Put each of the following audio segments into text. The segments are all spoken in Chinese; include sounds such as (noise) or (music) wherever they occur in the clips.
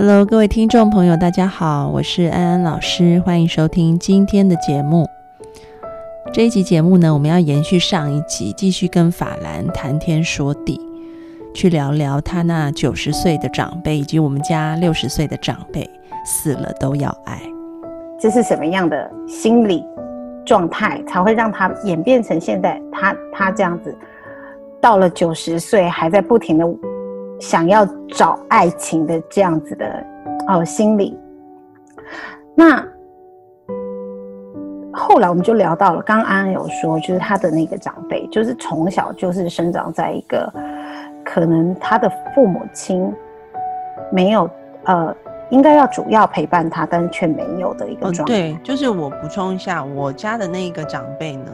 Hello，各位听众朋友，大家好，我是安安老师，欢迎收听今天的节目。这一集节目呢，我们要延续上一集，继续跟法兰谈天说地，去聊聊他那九十岁的长辈，以及我们家六十岁的长辈，死了都要爱。这是什么样的心理状态，才会让他演变成现在他他这样子，到了九十岁还在不停的。想要找爱情的这样子的哦心理，那后来我们就聊到了，刚刚安安有说，就是他的那个长辈，就是从小就是生长在一个可能他的父母亲没有呃，应该要主要陪伴他，但是却没有的一个状态。对，就是我补充一下，我家的那个长辈呢，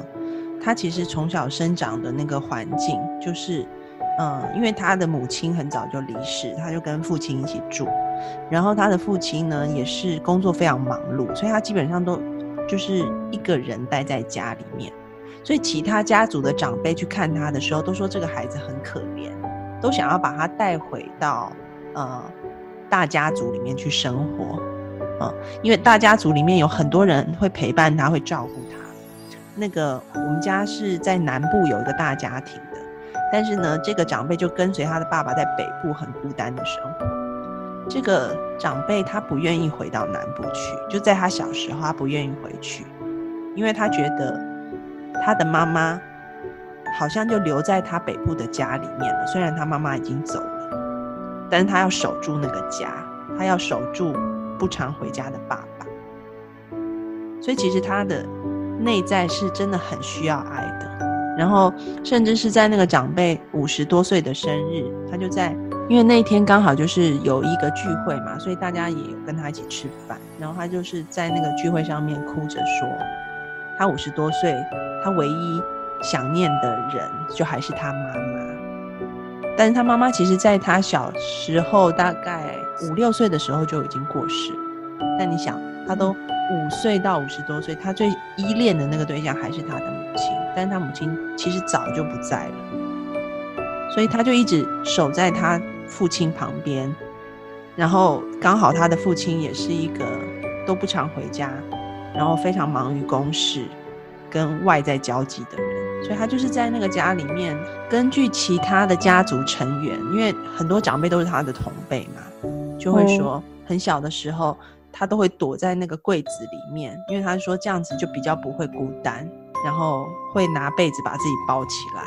他其实从小生长的那个环境就是。嗯，因为他的母亲很早就离世，他就跟父亲一起住。然后他的父亲呢，也是工作非常忙碌，所以他基本上都就是一个人待在家里面。所以其他家族的长辈去看他的时候，都说这个孩子很可怜，都想要把他带回到呃大家族里面去生活。嗯，因为大家族里面有很多人会陪伴他，会照顾他。那个我们家是在南部有一个大家庭。但是呢，这个长辈就跟随他的爸爸在北部很孤单的生活。这个长辈他不愿意回到南部去，就在他小时候，他不愿意回去，因为他觉得他的妈妈好像就留在他北部的家里面了。虽然他妈妈已经走了，但是他要守住那个家，他要守住不常回家的爸爸。所以其实他的内在是真的很需要爱的。然后，甚至是在那个长辈五十多岁的生日，他就在，因为那一天刚好就是有一个聚会嘛，所以大家也有跟他一起吃饭。然后他就是在那个聚会上面哭着说，他五十多岁，他唯一想念的人就还是他妈妈。但是他妈妈其实在他小时候，大概五六岁的时候就已经过世。但你想，他都五岁到五十多岁，他最依恋的那个对象还是他的母亲。但是他母亲其实早就不在了，所以他就一直守在他父亲旁边，然后刚好他的父亲也是一个都不常回家，然后非常忙于公事，跟外在交际的人，所以他就是在那个家里面，根据其他的家族成员，因为很多长辈都是他的同辈嘛，就会说很小的时候他都会躲在那个柜子里面，因为他说这样子就比较不会孤单。然后会拿被子把自己包起来，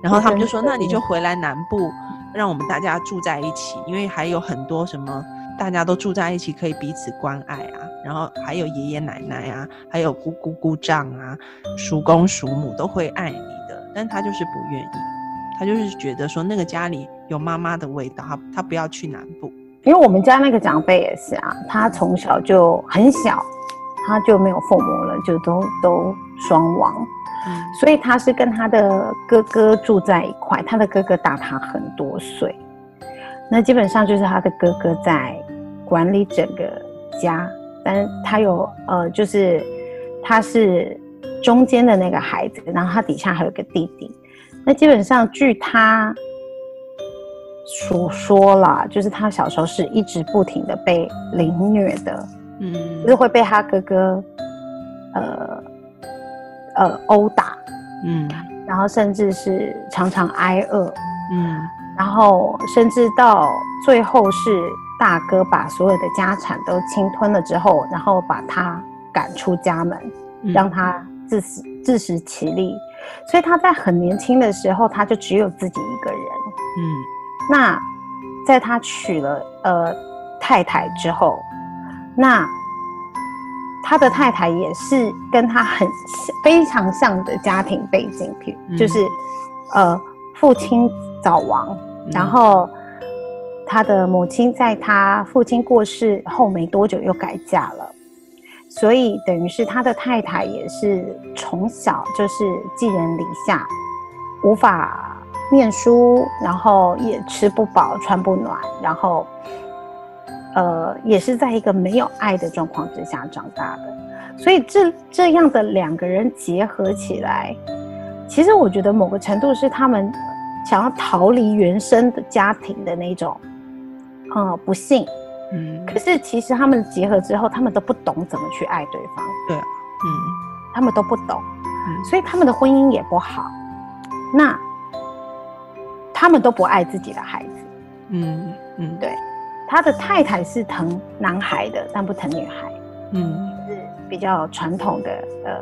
然后他们就说：“那你就回来南部，让我们大家住在一起，因为还有很多什么大家都住在一起，可以彼此关爱啊。然后还有爷爷奶奶啊，还有姑姑姑丈啊，叔公叔母都会爱你的。但他就是不愿意，他就是觉得说那个家里有妈妈的味道，他他不要去南部。因为我们家那个长辈也是啊，他从小就很小。”他就没有父母了，就都都双亡，所以他是跟他的哥哥住在一块。他的哥哥大他很多岁，那基本上就是他的哥哥在管理整个家，但他有呃，就是他是中间的那个孩子，然后他底下还有个弟弟。那基本上据他所说啦，就是他小时候是一直不停的被凌虐的。嗯，就是会被他哥哥，呃，呃殴打，嗯，然后甚至是常常挨饿，嗯，然后甚至到最后是大哥把所有的家产都侵吞了之后，然后把他赶出家门，让他自食自食其力。所以他在很年轻的时候，他就只有自己一个人，嗯，那在他娶了呃太太之后。那他的太太也是跟他很非常像的家庭背景，就是呃父亲早亡，然后他的母亲在他父亲过世后没多久又改嫁了，所以等于是他的太太也是从小就是寄人篱下，无法念书，然后也吃不饱穿不暖，然后呃也是在一个没有爱的状况之下长大的，所以这这样的两个人结合起来，其实我觉得某个程度是他们。想要逃离原生的家庭的那种，呃，不幸，嗯，可是其实他们结合之后，他们都不懂怎么去爱对方，对，嗯，他们都不懂，所以他们的婚姻也不好，那他们都不爱自己的孩子，嗯嗯，对，他的太太是疼男孩的，但不疼女孩，嗯，是比较传统的，呃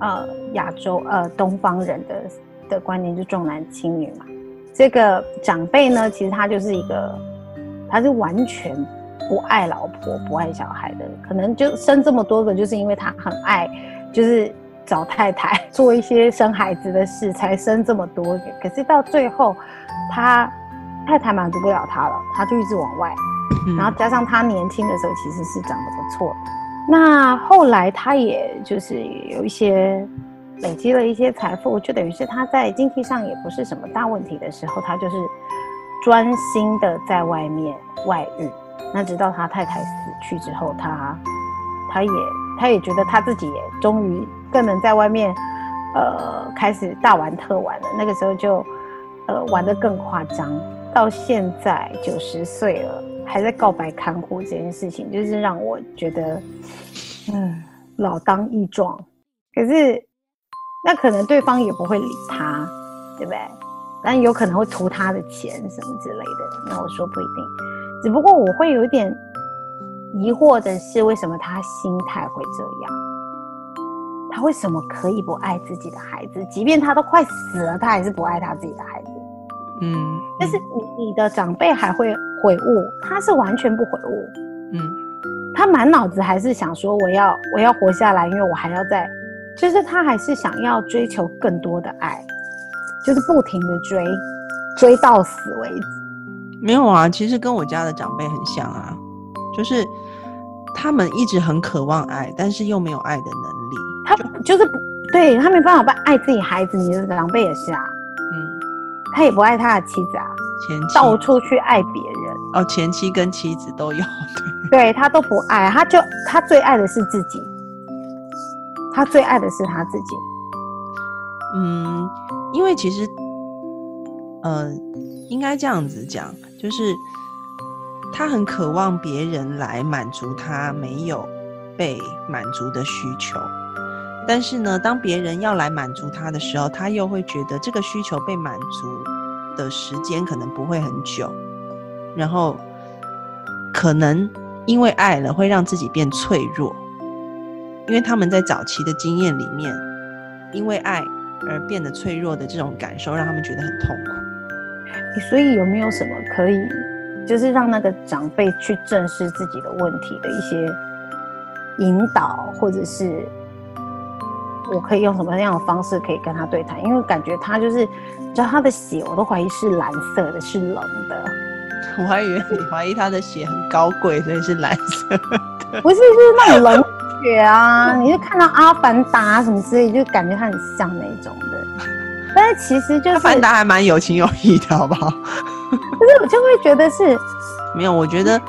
呃，亚洲呃东方人的。的观念就重男轻女嘛，这个长辈呢，其实他就是一个，他是完全不爱老婆、不爱小孩的，可能就生这么多个，就是因为他很爱，就是找太太 (laughs) 做一些生孩子的事，才生这么多个。可是到最后，他太太满足不了他了，他就一直往外，然后加上他年轻的时候其实是长得不错的，那后来他也就是有一些。累积了一些财富，就等于是他在经济上也不是什么大问题的时候，他就是专心的在外面外遇。那直到他太太死去之后，他他也他也觉得他自己也终于更能在外面，呃，开始大玩特玩了。那个时候就呃玩的更夸张，到现在九十岁了还在告白看护这件事情，就是让我觉得嗯老当益壮。可是。那可能对方也不会理他，对不对？但有可能会图他的钱什么之类的。那我说不一定，只不过我会有点疑惑的是，为什么他心态会这样？他为什么可以不爱自己的孩子？即便他都快死了，他还是不爱他自己的孩子。嗯，但是你你的长辈还会悔悟，他是完全不悔悟。嗯，他满脑子还是想说，我要我要活下来，因为我还要在。就是他还是想要追求更多的爱，就是不停的追，追到死为止。没有啊，其实跟我家的长辈很像啊，就是他们一直很渴望爱，但是又没有爱的能力。他就是不对他没办法把爱自己孩子，你的长辈也是啊。嗯，他也不爱他的妻子啊，前妻到处去爱别人。哦，前妻跟妻子都有，对，对他都不爱，他就他最爱的是自己。他最爱的是他自己。嗯，因为其实，呃，应该这样子讲，就是他很渴望别人来满足他没有被满足的需求。但是呢，当别人要来满足他的时候，他又会觉得这个需求被满足的时间可能不会很久，然后可能因为爱了，会让自己变脆弱。因为他们在早期的经验里面，因为爱而变得脆弱的这种感受，让他们觉得很痛苦。所以有没有什么可以，就是让那个长辈去正视自己的问题的一些引导，或者是我可以用什么样的方式可以跟他对谈？因为感觉他就是，知道他的血，我都怀疑是蓝色的，是冷的。我还以为你怀疑他的血很高贵，所以是蓝色的。不是，是那种冷。血啊！你就看到阿凡达什么之类，就感觉他很像那种的。但是其实就是阿凡达还蛮有情有义的，好不好？可是我就会觉得是，没有。我觉得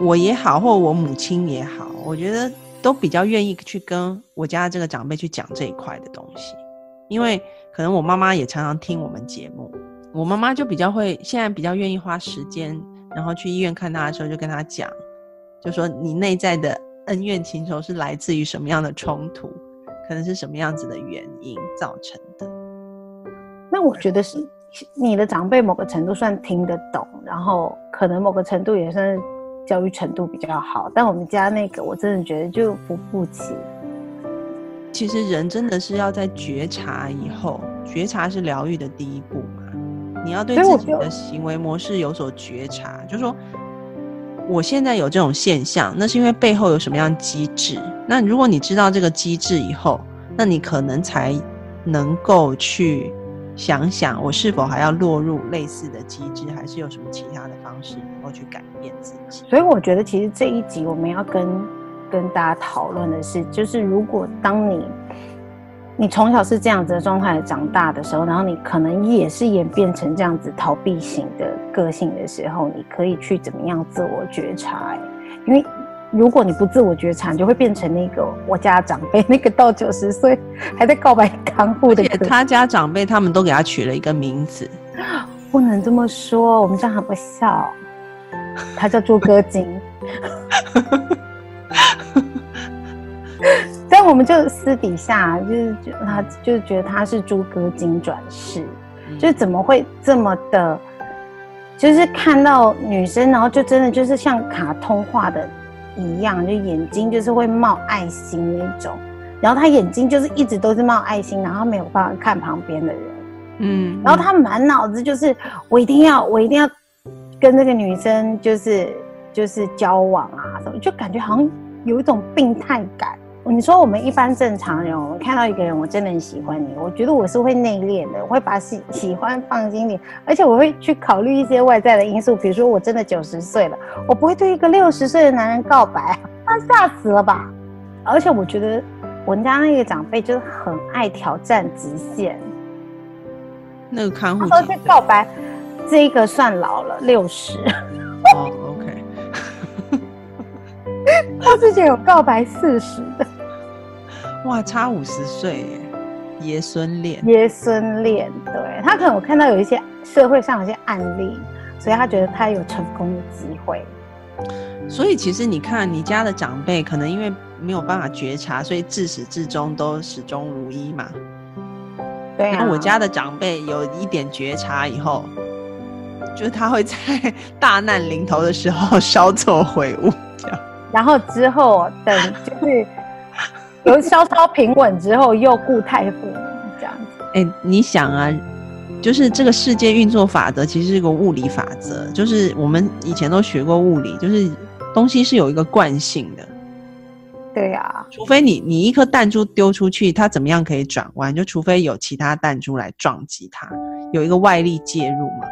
我也好，或我母亲也好，我觉得都比较愿意去跟我家这个长辈去讲这一块的东西，因为可能我妈妈也常常听我们节目，我妈妈就比较会，现在比较愿意花时间，然后去医院看他的时候，就跟他讲，就说你内在的。恩怨情仇是来自于什么样的冲突？可能是什么样子的原因造成的？那我觉得是你的长辈某个程度算听得懂，然后可能某个程度也算教育程度比较好。但我们家那个，我真的觉得就扶不起。其实人真的是要在觉察以后，觉察是疗愈的第一步嘛。你要对自己的行为模式有所觉察，就是说。我现在有这种现象，那是因为背后有什么样机制？那如果你知道这个机制以后，那你可能才能够去想想，我是否还要落入类似的机制，还是有什么其他的方式能够去改变自己？所以我觉得，其实这一集我们要跟跟大家讨论的是，就是如果当你你从小是这样子的状态长大的时候，然后你可能也是演变成这样子逃避型的个性的时候，你可以去怎么样自我觉察？因为如果你不自我觉察，你就会变成那个我家长辈那个到九十岁还在告白看护的。他家长辈他们都给他取了一个名字，不能这么说，我们这样很不孝。他叫猪哥金，(laughs) 但我们就私底下就是觉得他就是觉得他是猪哥金转世，就是怎么会这么的，就是看到女生，然后就真的就是像卡通画的。一样，就眼睛就是会冒爱心那种，然后他眼睛就是一直都是冒爱心，然后没有办法看旁边的人，嗯，然后他满脑子就是我一定要，我一定要跟这个女生就是就是交往啊什么，就感觉好像有一种病态感。你说我们一般正常人，我们看到一个人，我真的很喜欢你，我觉得我是会内敛的，我会把喜喜欢放心里，而且我会去考虑一些外在的因素，比如说我真的九十岁了，我不会对一个六十岁的男人告白，那吓死了吧？而且我觉得我们家那个长辈就是很爱挑战极限，那个看护他去告白，这个算老了六十。他之前有告白四十的，(laughs) 哇，差五十岁耶，爷孙恋，爷孙恋，对他可能我看到有一些社会上有些案例，所以他觉得他有成功的机会。所以其实你看，你家的长辈可能因为没有办法觉察，所以自始至终都始终如一嘛。对啊。我家的长辈有一点觉察以后，就是他会在 (laughs) 大难临头的时候 (laughs) 稍作悔悟，这样。然后之后等就是有稍稍平稳之后，又固态复萌这样子。哎，你想啊，就是这个世界运作法则其实是个物理法则，就是我们以前都学过物理，就是东西是有一个惯性的。对呀，除非你你一颗弹珠丢出去，它怎么样可以转弯？就除非有其他弹珠来撞击它，有一个外力介入嘛。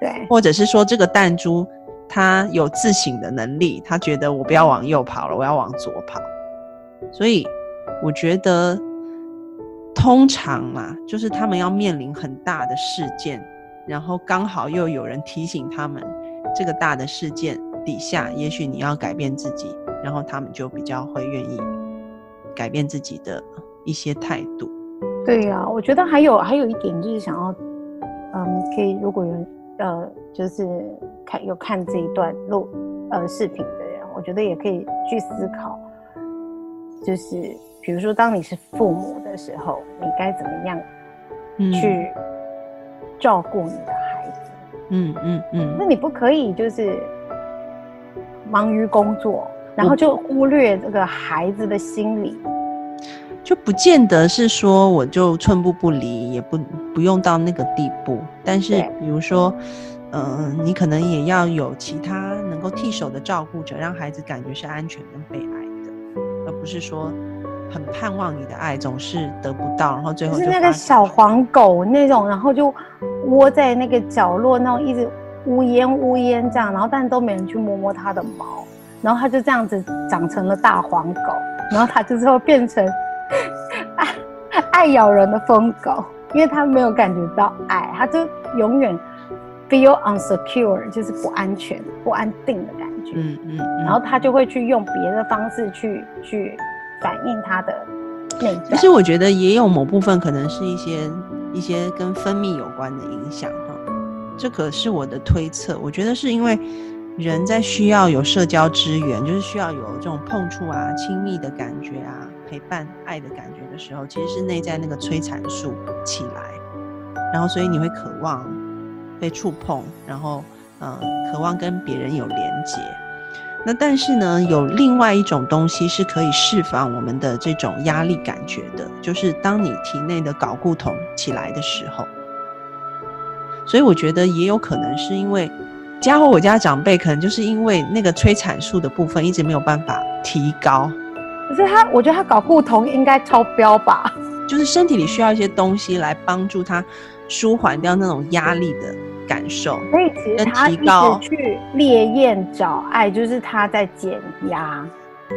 对，或者是说这个弹珠。他有自省的能力，他觉得我不要往右跑了，我要往左跑。所以我觉得，通常嘛，就是他们要面临很大的事件，然后刚好又有人提醒他们，这个大的事件底下，也许你要改变自己，然后他们就比较会愿意改变自己的一些态度。对呀，我觉得还有还有一点就是想要，嗯，可以如果有人。呃，就是看有看这一段录呃视频的人，我觉得也可以去思考，就是比如说，当你是父母的时候，你该怎么样去照顾你的孩子？嗯嗯嗯。那你不可以就是忙于工作，然后就忽略这个孩子的心理。就不见得是说我就寸步不离，也不不用到那个地步。但是比如说，嗯，你可能也要有其他能够替手的照顾者，让孩子感觉是安全跟被爱的，而不是说很盼望你的爱总是得不到，然后最后是那个小黄狗那种，然后就窝在那个角落，那种一直呜咽呜咽这样，然后但都没人去摸摸它的毛，然后它就这样子长成了大黄狗，然后它就最后变成。爱爱咬人的疯狗，因为它没有感觉到爱，它就永远 feel unsecure，就是不安全、不安定的感觉。嗯嗯，然后他就会去用别的方式去去反映他的内在。其实我觉得也有某部分可能是一些一些跟分泌有关的影响哈，这可是我的推测。我觉得是因为人在需要有社交资源，就是需要有这种碰触啊、亲密的感觉啊。陪伴爱的感觉的时候，其实是内在那个催产素起来，然后所以你会渴望被触碰，然后嗯，渴望跟别人有连接。那但是呢，有另外一种东西是可以释放我们的这种压力感觉的，就是当你体内的睾固酮起来的时候。所以我觉得也有可能是因为家和我家长辈可能就是因为那个催产素的部分一直没有办法提高。可是他，我觉得他睾固酮应该超标吧？就是身体里需要一些东西来帮助他舒缓掉那种压力的感受。所以其实他一直去烈焰找爱，就是他在减压。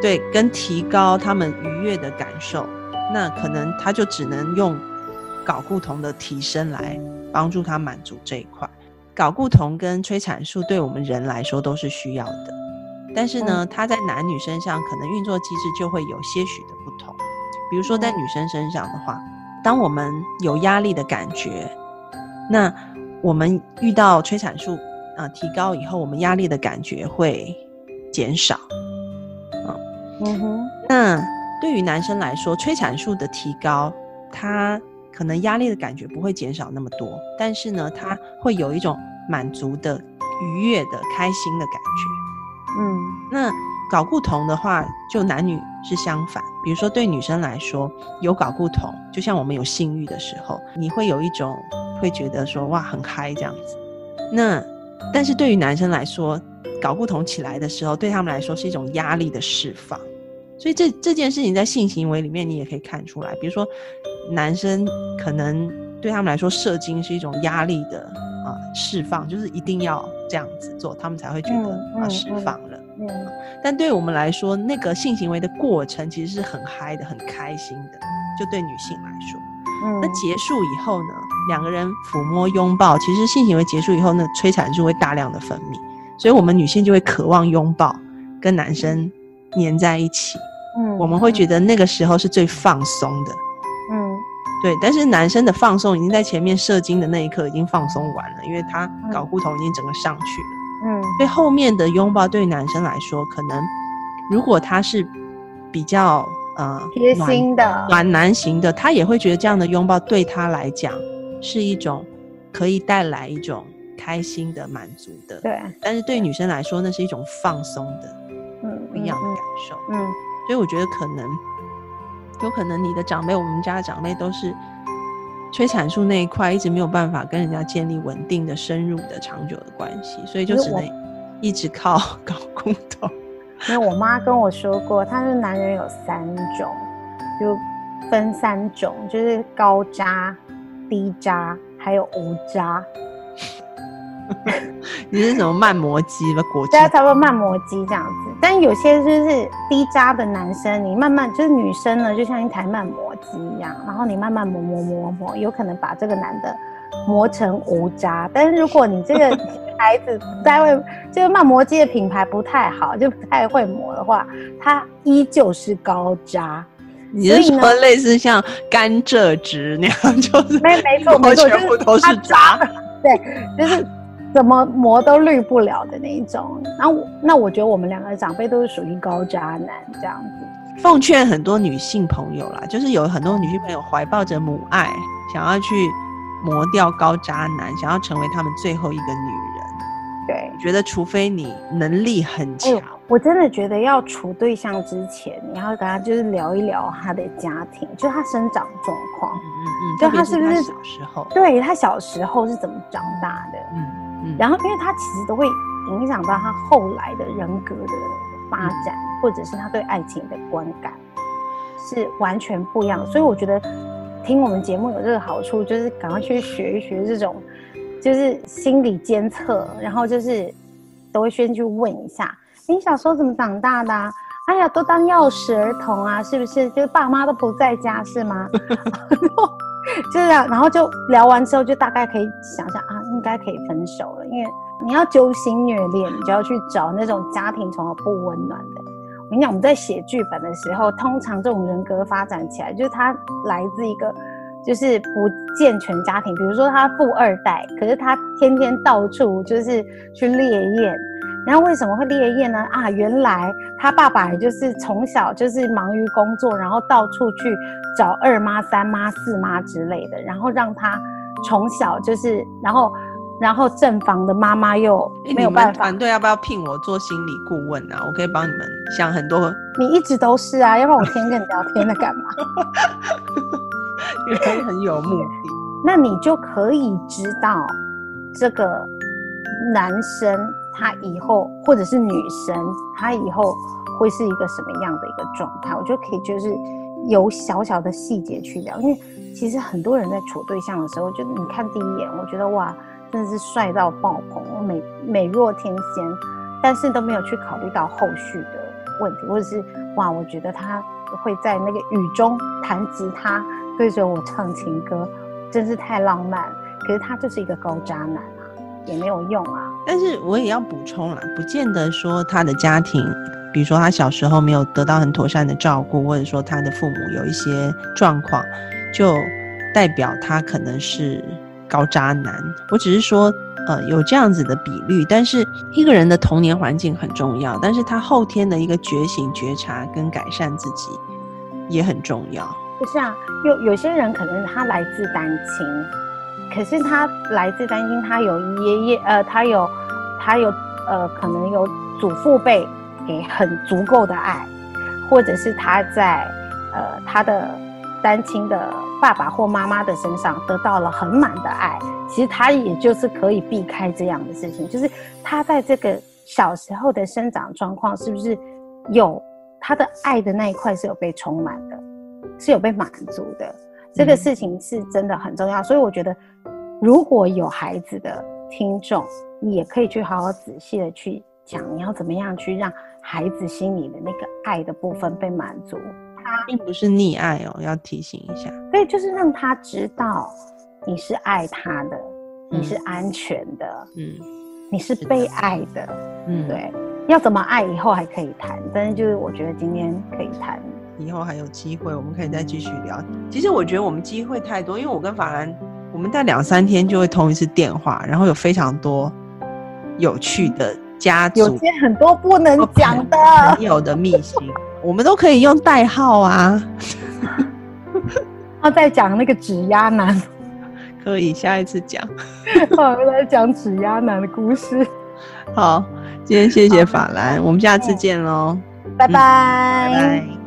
对，跟提高他们愉悦的感受，那可能他就只能用睾固酮的提升来帮助他满足这一块。睾固酮跟催产素对我们人来说都是需要的，但是呢，它在男女身上可能运作机制就会有些许的不同。比如说在女生身上的话，当我们有压力的感觉，那我们遇到催产素啊提高以后，我们压力的感觉会减少。嗯哼，那对于男生来说，催产素的提高，他可能压力的感觉不会减少那么多，但是呢，他会有一种满足的、愉悦的、开心的感觉。嗯，那睾固酮的话，就男女是相反。比如说，对女生来说，有睾固酮，就像我们有性欲的时候，你会有一种会觉得说哇很嗨这样子。那但是对于男生来说，搞不同起来的时候，对他们来说是一种压力的释放。所以这这件事情在性行为里面，你也可以看出来。比如说，男生可能对他们来说，射精是一种压力的啊释放，就是一定要这样子做，他们才会觉得啊释放了。嗯。但对我们来说，那个性行为的过程其实是很嗨的、很开心的。就对女性来说，嗯。那结束以后呢，两个人抚摸、拥抱，其实性行为结束以后，那催产素会大量的分泌，所以我们女性就会渴望拥抱，跟男生黏在一起。嗯，我们会觉得那个时候是最放松的，嗯，对。但是男生的放松已经在前面射精的那一刻已经放松完了，因为他睾固酮已经整个上去了，嗯。所以后面的拥抱对男生来说，可能如果他是比较呃贴心的暖男型的，他也会觉得这样的拥抱对他来讲是一种可以带来一种开心的满足的，对。但是对女生来说，那是一种放松的，嗯，不一样的感受，嗯。所以我觉得可能，有可能你的长辈，我们家的长辈都是催产素那一块一直没有办法跟人家建立稳定的、深入的、长久的关系，所以就只能一直靠 (laughs) 搞骨头。因为我妈跟我说过，她说男人有三种，就分三种，就是高渣、低渣，还有无渣。(laughs) 你是什么慢磨机吧？果汁？对啊，差不多慢磨机这样子。但有些就是低渣的男生，你慢慢就是女生呢，就像一台慢磨机一样，然后你慢慢磨磨磨磨，有可能把这个男的磨成无渣。但是如果你这个孩子不太会，这个慢磨机的品牌不太好，就不太会磨的话，它依旧是高渣。你是说类似像甘蔗汁那样，就是没没错 (laughs) 没错，全部都是渣。(laughs) 对，就是。怎么磨都滤不了的那一种，然后那我觉得我们两个长辈都是属于高渣男这样子。奉劝很多女性朋友啦，就是有很多女性朋友怀抱着母爱，想要去磨掉高渣男，想要成为他们最后一个女人。对，觉得除非你能力很强，我真的觉得要处对象之前，你要跟他就是聊一聊他的家庭，就他生长状况。嗯嗯嗯，就他是不是小时候？对他小时候是怎么长大的？嗯。然后，因为他其实都会影响到他后来的人格的发展，或者是他对爱情的观感是完全不一样。所以我觉得听我们节目有这个好处，就是赶快去学一学这种，就是心理监测，然后就是都会先去问一下：你小时候怎么长大的？啊哎呀，都当钥匙儿童啊，是不是？就是爸妈都不在家是吗？(laughs) 就这样，然后就聊完之后，就大概可以想象啊，应该可以分手了。因为你要揪心虐恋，你就要去找那种家庭从而不温暖的。我跟你讲，我们在写剧本的时候，通常这种人格发展起来，就是他来自一个就是不健全家庭，比如说他富二代，可是他天天到处就是去猎艳。然后为什么会猎艳呢？啊，原来他爸爸也就是从小就是忙于工作，然后到处去找二妈、三妈、四妈之类的，然后让他从小就是，然后然后正房的妈妈又没有办法。团队要不要聘我做心理顾问啊？我可以帮你们想很多。你一直都是啊，要不然我天天跟你聊天的干嘛？(laughs) 因为很有目的。(laughs) 那你就可以知道这个男生。他以后或者是女生，他以后会是一个什么样的一个状态？我觉得可以，就是有小小的细节去聊，因为其实很多人在处对象的时候，就你看第一眼，我觉得哇，真的是帅到爆棚，美美若天仙，但是都没有去考虑到后续的问题，或者是哇，我觉得他会在那个雨中弹吉他，对着我唱情歌，真是太浪漫。可是他就是一个高渣男啊，也没有用啊。但是我也要补充了，不见得说他的家庭，比如说他小时候没有得到很妥善的照顾，或者说他的父母有一些状况，就代表他可能是高渣男。我只是说，呃，有这样子的比率。但是一个人的童年环境很重要，但是他后天的一个觉醒、觉察跟改善自己也很重要。不是啊，有有些人可能他来自单亲。可是他来自担心，他有爷爷，呃，他有，他有，呃，可能有祖父辈给很足够的爱，或者是他在，呃，他的单亲的爸爸或妈妈的身上得到了很满的爱。其实他也就是可以避开这样的事情，就是他在这个小时候的生长状况，是不是有他的爱的那一块是有被充满的，是有被满足的。这个事情是真的很重要，所以我觉得，如果有孩子的听众，也可以去好好仔细的去讲，你要怎么样去让孩子心里的那个爱的部分被满足。他并不是溺爱哦，要提醒一下。对，就是让他知道你是爱他的，你是安全的，嗯，你是被爱的，嗯，对。要怎么爱，以后还可以谈，但是就是我觉得今天可以谈。以后还有机会，我们可以再继续聊。其实我觉得我们机会太多，因为我跟法兰，我们在两三天就会通一次电话，然后有非常多有趣的家族，有些很多不能讲的朋友的秘辛，我们都可以用代号啊。他在讲那个指压男，(laughs) 可以下一次讲。(laughs) 好，来讲指压男的故事。好，今天谢谢法兰，我们下次见喽，拜拜。